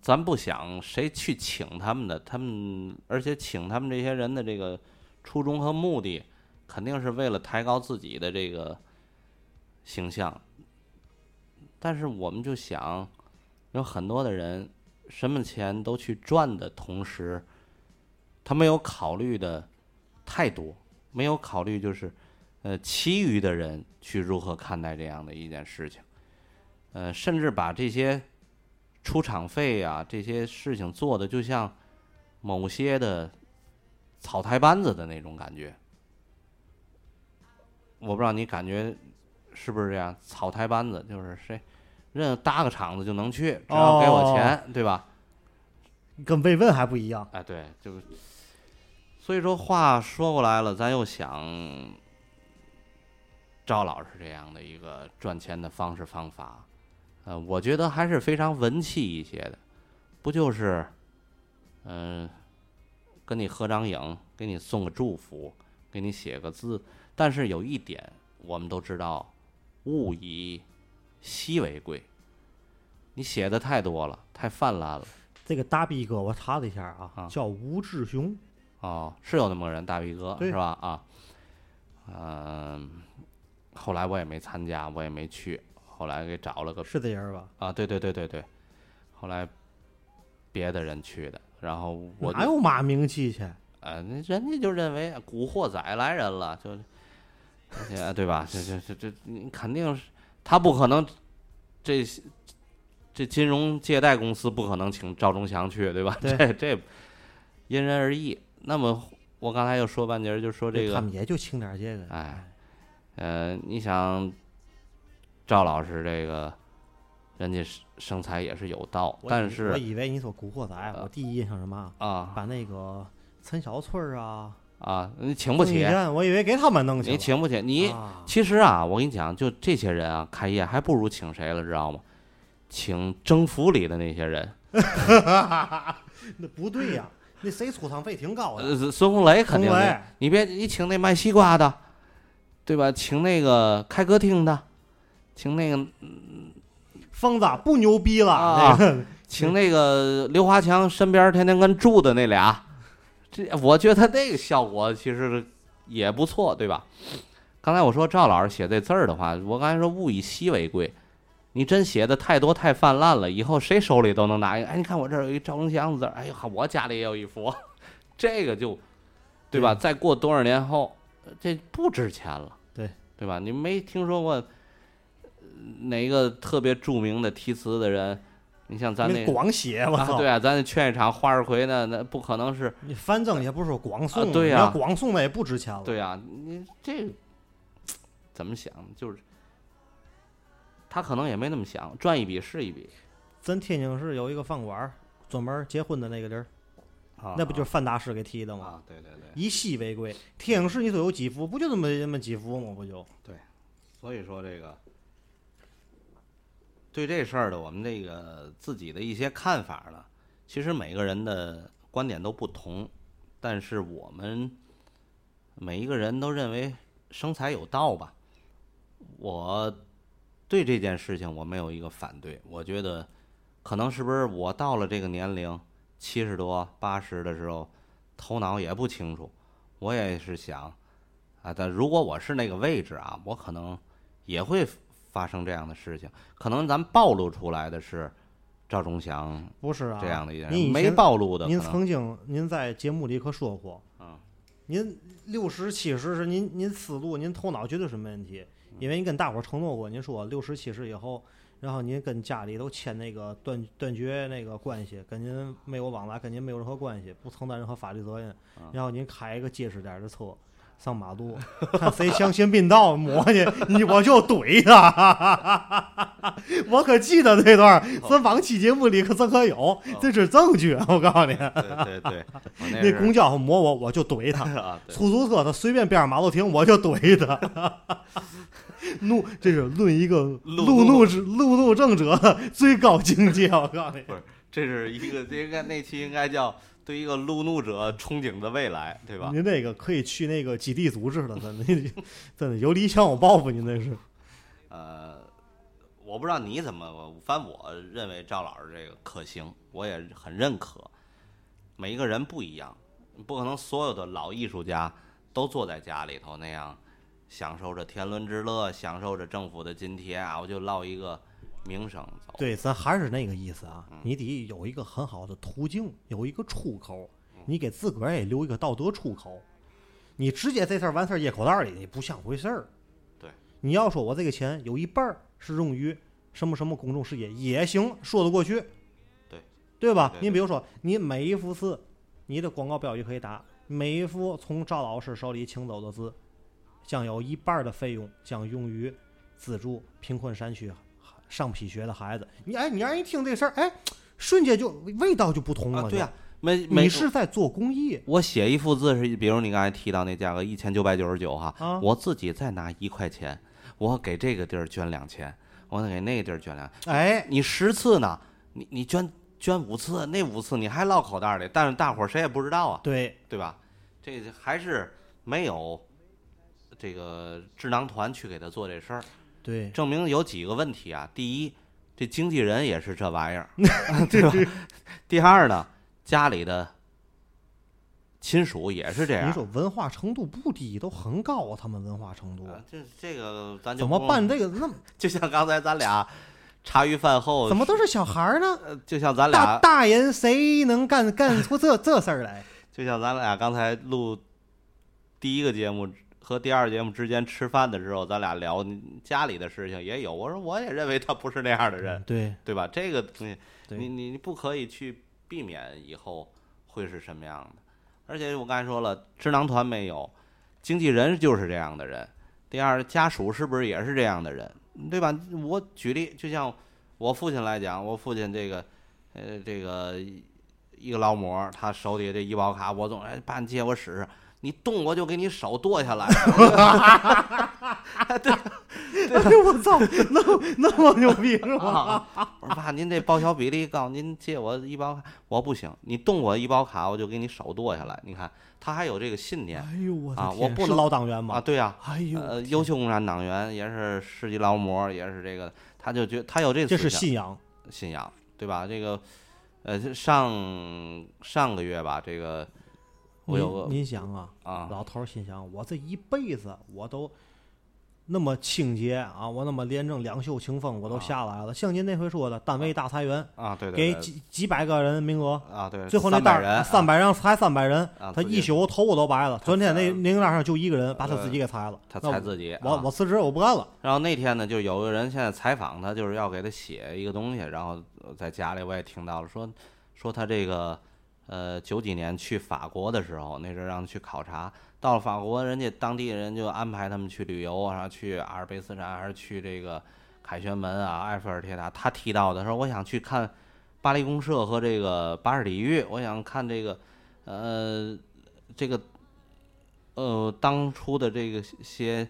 Speaker 2: 咱不想谁去请他们的，他们而且请他们这些人的这个初衷和目的，肯定是为了抬高自己的这个形象。但是我们就想，有很多的人什么钱都去赚的同时，他没有考虑的太多，没有考虑就是，呃，其余的人去如何看待这样的一件事情。呃，甚至把这些出场费啊这些事情做的就像某些的草台班子的那种感觉。我不知道你感觉是不是这样？草台班子就是谁，人搭个场子就能去，只要给我钱，对吧？
Speaker 1: 跟慰问还不一样。
Speaker 2: 哎，对，就是，所以说话说过来了，咱又想赵老师这样的一个赚钱的方式方法，呃，我觉得还是非常文气一些的，不就是，嗯、跟你合张影，给你送个祝福，给你写个字，但是有一点我们都知道，物以稀为贵，你写的太多了，太泛滥了。
Speaker 1: 这个大逼哥，我查了一下啊，
Speaker 2: 啊
Speaker 1: 叫吴志雄。
Speaker 2: 哦，是有那么个人，大逼哥是吧？啊，嗯、后来我也没参加，我也没去，后来给找了个
Speaker 1: 是这人吧？
Speaker 2: 啊，对对对对对，后来别的人去的，然后我就
Speaker 1: 哪有嘛名气去？
Speaker 2: 呃，那人家就认为古惑仔来人了，就，而 且对吧？这这这这，你肯定是他不可能，这这金融借贷公司不可能请赵忠祥去，对吧？
Speaker 1: 对
Speaker 2: 这这因人而异。那么我刚才又说半截儿，就说这个，
Speaker 1: 他们也就请点这个。
Speaker 2: 哎，呃，你想赵老师这个人家生生财也是有道，但是我
Speaker 1: 以为你说《古惑仔》，我第一印象是嘛？
Speaker 2: 啊
Speaker 1: 把那个陈小春儿啊，
Speaker 2: 啊，你请不起，
Speaker 1: 我以为给他们弄去。
Speaker 2: 你请不起，你
Speaker 1: 啊
Speaker 2: 其实啊，我跟你讲，就这些人啊，开业还不如请谁了，知道吗？请征服里的那些人，
Speaker 1: 那不对呀，那谁出场费挺高的？
Speaker 2: 呃，孙红雷肯定
Speaker 1: 雷，
Speaker 2: 你别你请那卖西瓜的，对吧？请那个开歌厅的，请那个
Speaker 1: 疯子不牛逼了，
Speaker 2: 啊
Speaker 1: 那个
Speaker 2: 请那个刘华强身边天天跟住的那俩，这我觉得那个效果其实也不错，对吧？刚才我说赵老师写这字儿的话，我刚才说物以稀为贵，你真写的太多太泛滥了，以后谁手里都能拿一个。哎，你看我这儿有一赵忠祥字儿，哎呀，我家里也有一幅，这个就对吧？
Speaker 1: 对
Speaker 2: 再过多少年后，这不值钱了，
Speaker 1: 对
Speaker 2: 对吧？你没听说过呃哪个特别著名的题词的人？你像咱那
Speaker 1: 那光写，我
Speaker 2: 啊，
Speaker 1: 操！
Speaker 2: 对啊，咱那劝一场花日葵那，那不可能是，
Speaker 1: 你反正也不是说光送，
Speaker 2: 啊对呀
Speaker 1: 你要光送那也不值钱了。
Speaker 2: 对啊，你这怎么想？就是他可能也没那么想，赚一笔是一笔
Speaker 1: 咱天津市有一个饭馆儿，专门结婚的那个地儿，
Speaker 2: 啊
Speaker 1: 那不就是范大师给提的吗？
Speaker 2: 啊？对对对，
Speaker 1: 以稀为贵，天津市你说有几幅，不就这么这么几幅吗？不就对？
Speaker 2: 所以说这个对这事儿的我们这个自己的一些看法呢，其实每个人的观点都不同，但是我们每一个人都认为生财有道吧。我对这件事情我没有一个反对，我觉得可能是不是我到了这个年龄，七十多八十的时候，头脑也不清楚，我也是想啊，但如果我是那个位置啊，我可能也会发生这样的事情。可能咱暴露出来的是赵忠祥
Speaker 1: 不是啊，
Speaker 2: 这样的一个人，没
Speaker 1: 您以前
Speaker 2: 暴露的可能。
Speaker 1: 您曾经您在节目里可说过，
Speaker 2: 嗯，
Speaker 1: 您六十七十是您您思路您头脑绝对是没问题，
Speaker 2: 嗯
Speaker 1: 因为您跟大伙儿承诺过，您说六十七十以后，然后您跟家里都签那个断断绝那个关系，跟您没有往来，跟您没有任何关系，不承担任何法律责任，
Speaker 2: 嗯
Speaker 1: 然后您开一个结实点儿的车。上马路，看谁强行并道抹去，你我就怼他。我可记得这段咱往期节目里可真可有，这是证据。我告诉你，
Speaker 2: 对对对，我那
Speaker 1: 公交他摸我，我就怼他；出租车他随便边上马路停，我就怼他。怒，这是论一个
Speaker 2: 路
Speaker 1: 路怒之路怒症者的最高境界。我告诉你，
Speaker 2: 这是一个，这应该那期应该叫对一个路怒者憧憬的未来，对吧？
Speaker 1: 您那个可以去那个基地组织了，真的，真的有理想有抱负，您那是。
Speaker 2: 呃，我不知道你怎么，反正我认为赵老师这个可行，我也很认可。每一个人不一样，不可能所有的老艺术家都坐在家里头那样享受着天伦之乐，享受着政府的津贴啊，我就落一个名声走。
Speaker 1: 对，咱还是那个意思啊
Speaker 2: 嗯，
Speaker 1: 你得有一个很好的途径，有一个出口，你给自个儿也留一个道德出口。你直接这事儿完事儿掖口袋里，你不像回事儿。
Speaker 2: 对，
Speaker 1: 你要说我这个钱有一半儿是用于什么什么公众事业也行，说得过去。
Speaker 2: 对，
Speaker 1: 对吧？
Speaker 2: 对
Speaker 1: 你比如说，你每一幅字，你的广告标语可以打，每一幅从赵老师手里请走的字，将有一半的费用将用于资助贫困山区上皮学的孩子。你哎，你让人一听这事儿，哎，瞬间就味道就不同了。
Speaker 2: 啊，对呀、
Speaker 1: 就
Speaker 2: 没没
Speaker 1: 你是在做公益
Speaker 2: 我写一幅字是，比如你刚才提到那价格一千九百九十九哈，
Speaker 1: 啊？
Speaker 2: 我自己再拿一块钱，我给这个地儿捐两千，我给那个地儿捐两，
Speaker 1: 哎，
Speaker 2: 你十次呢，你你捐捐五次，那五次你还落口袋里，但是大伙儿谁也不知道啊，
Speaker 1: 对，
Speaker 2: 对吧？这还是没有这个智囊团去给他做这事儿，
Speaker 1: 对，
Speaker 2: 证明有几个问题啊。第一，这经纪人也是这玩意儿，对吧？第二呢，家里的亲属也是这样。
Speaker 1: 你说文化程度不低，都很高啊，他们文化程度。
Speaker 2: 啊这这个咱就
Speaker 1: 怎么办这个？那么
Speaker 2: 就像刚才咱俩茶余饭后，
Speaker 1: 怎么都是小孩儿呢？
Speaker 2: 呃就像咱
Speaker 1: 大
Speaker 2: 俩，
Speaker 1: 大人谁能干干出这这事儿来？
Speaker 2: 就像咱俩刚才录第一个节目和第二节目之间吃饭的时候，咱俩聊家里的事情也有。我说我也认为他不是那样的人，
Speaker 1: 对
Speaker 2: 对吧？这个东西你你你不可以去避免以后会是什么样的。而且我刚才说了，智囊团没有，经纪人就是这样的人。第二，家属是不是也是这样的人，对吧？我举例，就像我父亲来讲，我父亲这个，呃，这个一个劳模，他手里这医保卡，我总哎，爸你借我使使，你动我就给你手剁下来。对
Speaker 1: 哎呦我操，那么那么牛逼是吗？
Speaker 2: 啊！我说爸，您这报销比例高，您借我医保卡，我不行，你动我医保卡，我就给你手剁下来。你看他还有这个信念
Speaker 1: 哎呦我的
Speaker 2: 啊
Speaker 1: 天
Speaker 2: 我不能
Speaker 1: 老党员吗？
Speaker 2: 啊，对呀、
Speaker 1: 哎呦，
Speaker 2: 呃，优秀共产党员也是市级劳模，也是这个，他就觉他有这个
Speaker 1: 这是信仰。
Speaker 2: 信仰，对吧？这个，呃，这上上个月吧，这个我有
Speaker 1: 您
Speaker 2: 个
Speaker 1: 您想啊，
Speaker 2: 啊
Speaker 1: 老头儿心想，我这一辈子我都那么清洁啊，我那么廉政两袖清风，我都
Speaker 2: 啊
Speaker 1: 下来了。像您那回说的，单位大裁员，
Speaker 2: 啊，对对对
Speaker 1: 给几几百个人名额，
Speaker 2: 啊，对，
Speaker 1: 最后那单
Speaker 2: 人，
Speaker 1: 三百人裁三百人，他一宿头发都白了。昨天那
Speaker 2: 裁
Speaker 1: 名单上就一个人，把他自己给裁了。
Speaker 2: 他裁自己，
Speaker 1: 我
Speaker 2: 啊
Speaker 1: 我辞职，我不干了。
Speaker 2: 然后那天呢，就有个人现在采访他，就是要给他写一个东西，然后在家里我也听到了，说说他这个呃九几年去法国的时候，那阵儿让去考察，到了法国，人家当地人就安排他们去旅游啊，去阿尔卑斯山，还是去这个凯旋门啊、埃菲尔铁塔。他提到的说，我想去看巴黎公社和这个巴士底狱，我想看这个呃这个呃当初的这个些。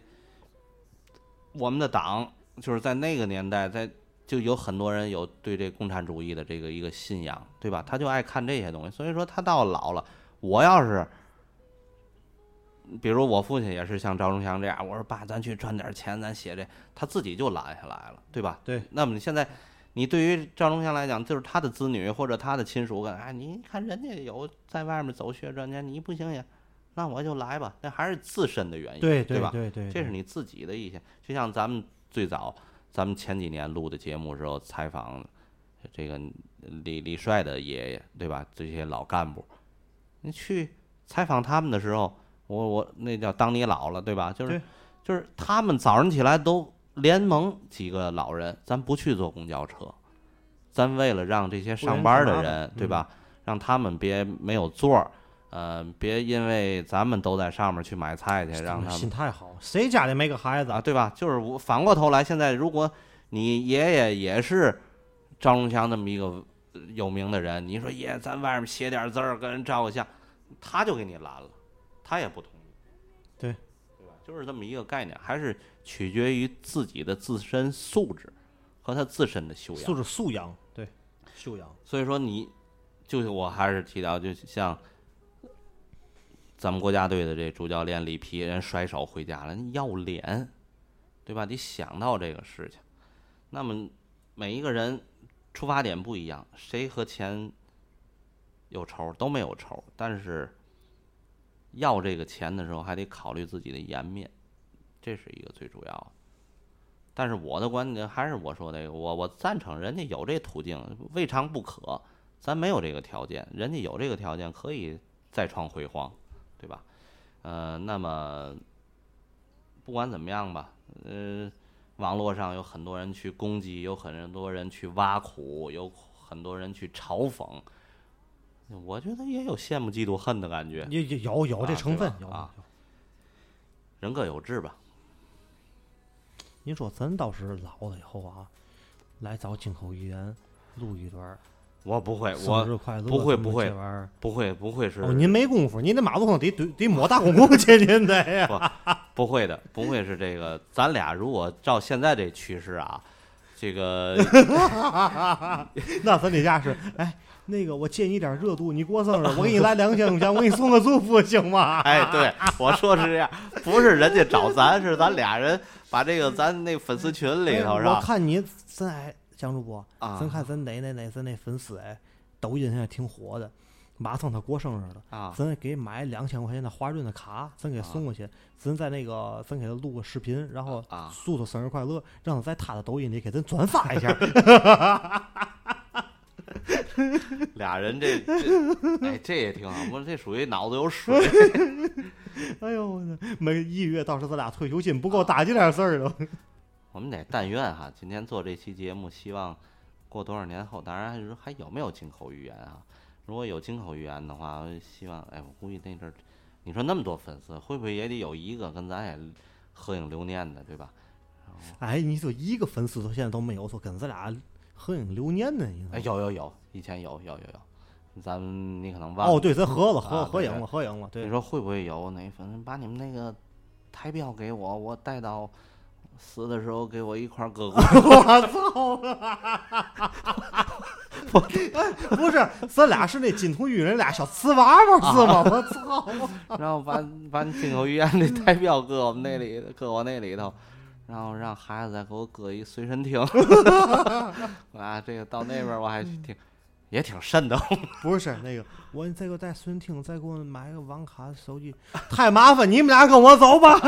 Speaker 2: 我们的党就是在那个年代，在就有很多人有对这共产主义的这个一个信仰，对吧？他就爱看这些东西，所以说他到老了，我要是，比如我父亲也是像赵忠祥这样，我说爸，咱去赚点钱，咱写这，他自己就揽下来了，对吧？
Speaker 1: 对。
Speaker 2: 那么你现在，你对于赵忠祥来讲，就是他的子女或者他的亲属，跟哎，你看人家有在外面走学赚钱，你不行也，那我就来吧，那还是自身的原因，
Speaker 1: 对
Speaker 2: 对吧？
Speaker 1: 对对，
Speaker 2: 这是你自己的一些。就像咱们最早，咱们前几年录的节目时候采访这个李李帅的爷爷，对吧？这些老干部，你去采访他们的时候，我我那叫当你老了，对吧？就是就是他们早上起来都联盟几个老人，咱不去坐公交车，咱为了让这些上班的人，对吧？让他们别没有座儿。呃，别因为咱们都在上面去买菜去，让他们
Speaker 1: 心态好，谁家里没个孩子
Speaker 2: 啊，？对吧？就是我反过头来，现在如果你爷爷也是赵忠祥这么一个呃有名的人，你说爷，咱外面写点字儿，跟人照个相，他就给你拦了，他也不同意。
Speaker 1: 对，
Speaker 2: 对吧？就是这么一个概念，还是取决于自己的自身素质和他自身的修养。
Speaker 1: 素质素养，对，修养。
Speaker 2: 所以说你，就是我还是提到，就像咱们国家队的这主教练里皮，人甩手回家了，你要脸，对吧？得想到这个事情。那么每一个人出发点不一样，谁和钱有仇都没有仇，但是要这个钱的时候还得考虑自己的颜面，这是一个最主要的。但是我的观点还是我说那个，我我赞成人家有这途径，未尝不可。咱没有这个条件，人家有这个条件，可以再创辉煌，对吧？呃，那么不管怎么样吧，呃，网络上有很多人去攻击，有很多人去挖苦，有很多人去嘲讽，我觉得也有羡慕、嫉妒、恨的感觉，
Speaker 1: 有有有有这
Speaker 2: 啊
Speaker 1: 成分，有
Speaker 2: 啊。人各有志吧。
Speaker 1: 你说咱倒是老了以后啊，来找金口语言录一段儿
Speaker 2: 我不会，
Speaker 1: 生
Speaker 2: 我
Speaker 1: 日快乐，
Speaker 2: 不会不会。不会不会是
Speaker 1: 哦，您没功夫，您那马路上得得得抹大公共 去，您得呀。
Speaker 2: 不会的，不会是这个。咱俩如果照现在这趋势啊，这个
Speaker 1: 那咱得家是，哎，那个我借你点热度，你过生日，我给你来两千块钱，我给你送个祝福，行吗？
Speaker 2: 哎，对我说是这样，不是人家找咱，是咱俩人把这个咱那粉丝群里头
Speaker 1: 哎
Speaker 2: 是吧？
Speaker 1: 我看你咱哎，蒋主播，
Speaker 2: 啊
Speaker 1: 咱看咱哪哪哪咱那粉丝哎，抖音现在挺火的，马上他过生日了。
Speaker 2: 啊
Speaker 1: 咱给买两千块钱的华润的卡，咱给送过去。咱在那个，咱给他录个视频，然后
Speaker 2: 啊
Speaker 1: 祝他生日快乐，让他在他的抖音里给咱转发一下。
Speaker 2: 俩人这 这，哎，这也挺好，我这属于脑子有水。
Speaker 1: 哎呦，我的每一月到时候咱俩退休金不够打这点事儿了。
Speaker 2: 我们得但愿哈，今天做这期节目，希望过多少年后，当然还是还有没有金口语言啊？如果有金口语言的话，我希望，哎，我估计那阵儿，你说那么多粉丝，会不会也得有一个跟咱也合影留念的，对吧？
Speaker 1: 哎，你说一个粉丝都现在都没有说跟咱俩合影留念呢？应该
Speaker 2: 哎，有有有，以前有有有有，咱们你可能忘了。
Speaker 1: 哦，对，咱合了，合合影了，合影了，对
Speaker 2: 你。说会不会有哪粉丝把你们那个台标给我，我带到死的时候给我一块儿搁过。
Speaker 1: 我操！不是，咱俩是那金童玉女俩小瓷娃娃是吗？我操！
Speaker 2: 然后把把你金口玉言的代表搁我们那里，搁我那里头，然后让孩子再给我搁一随身听。啊，这个到那边我还去听，也挺瘆的。
Speaker 1: 不是那个，我再给我带随身听，再给我买个网卡手机，太麻烦，你们俩跟我走吧。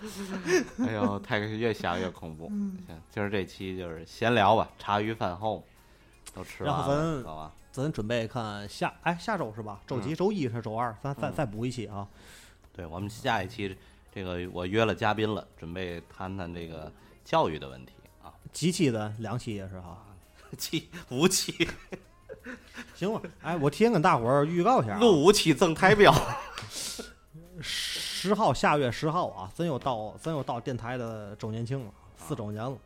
Speaker 2: 哎呦，太越想越恐怖。
Speaker 1: 嗯
Speaker 2: 行，今儿这期就是闲聊吧，茶余饭后都吃完了，
Speaker 1: 然后咱
Speaker 2: 知道吧？
Speaker 1: 咱准备看下，哎，下周是吧？周几？周一是周二？咱再
Speaker 2: 嗯
Speaker 1: 再补一期啊。
Speaker 2: 对，我们下一期这个我约了嘉宾了，准备谈谈这个教育的问题啊。
Speaker 1: 几期的？两期也是哈。
Speaker 2: 期五期，
Speaker 1: 行吧，哎，我提前跟大伙儿预告一下啊，
Speaker 2: 录五期赠台标。
Speaker 1: 十号下月十号啊，咱又到咱又到电台的周年庆了，四周年了。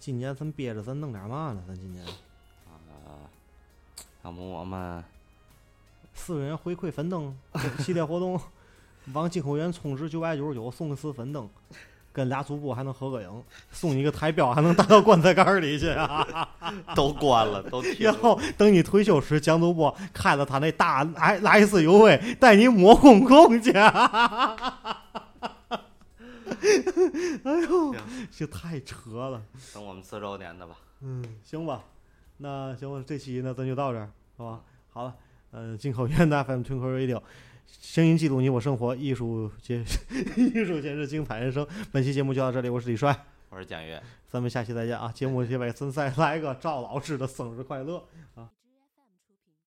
Speaker 1: 今年咱憋着咱弄点嘛呢？咱今年
Speaker 2: 啊，要不我们
Speaker 1: 四个人回馈粉灯系列活动，往进口源充值九百九十九送一次粉灯，跟俩主播还能合个影，送你一个台标，还能打到棺材盖儿里去啊！
Speaker 2: 都关了，都停了。
Speaker 1: 然后等你退休时，蒋主播开了他那大 I 莱斯 UV 带你摸公公去。哎呦
Speaker 2: 行，
Speaker 1: 这太扯了。
Speaker 2: 等我们四周年的吧。
Speaker 1: 嗯，行吧，那行吧，这期呢咱就到这儿，好吧？好了，呃，进口源的 FM 吞口 radio，声音记录你我生活，艺术节 艺术显示精彩人生。本期节目就到这里，我是李帅，
Speaker 2: 我是蒋越。
Speaker 1: 咱们下期再见啊！节目结尾咱再来个赵老师的生日快乐啊！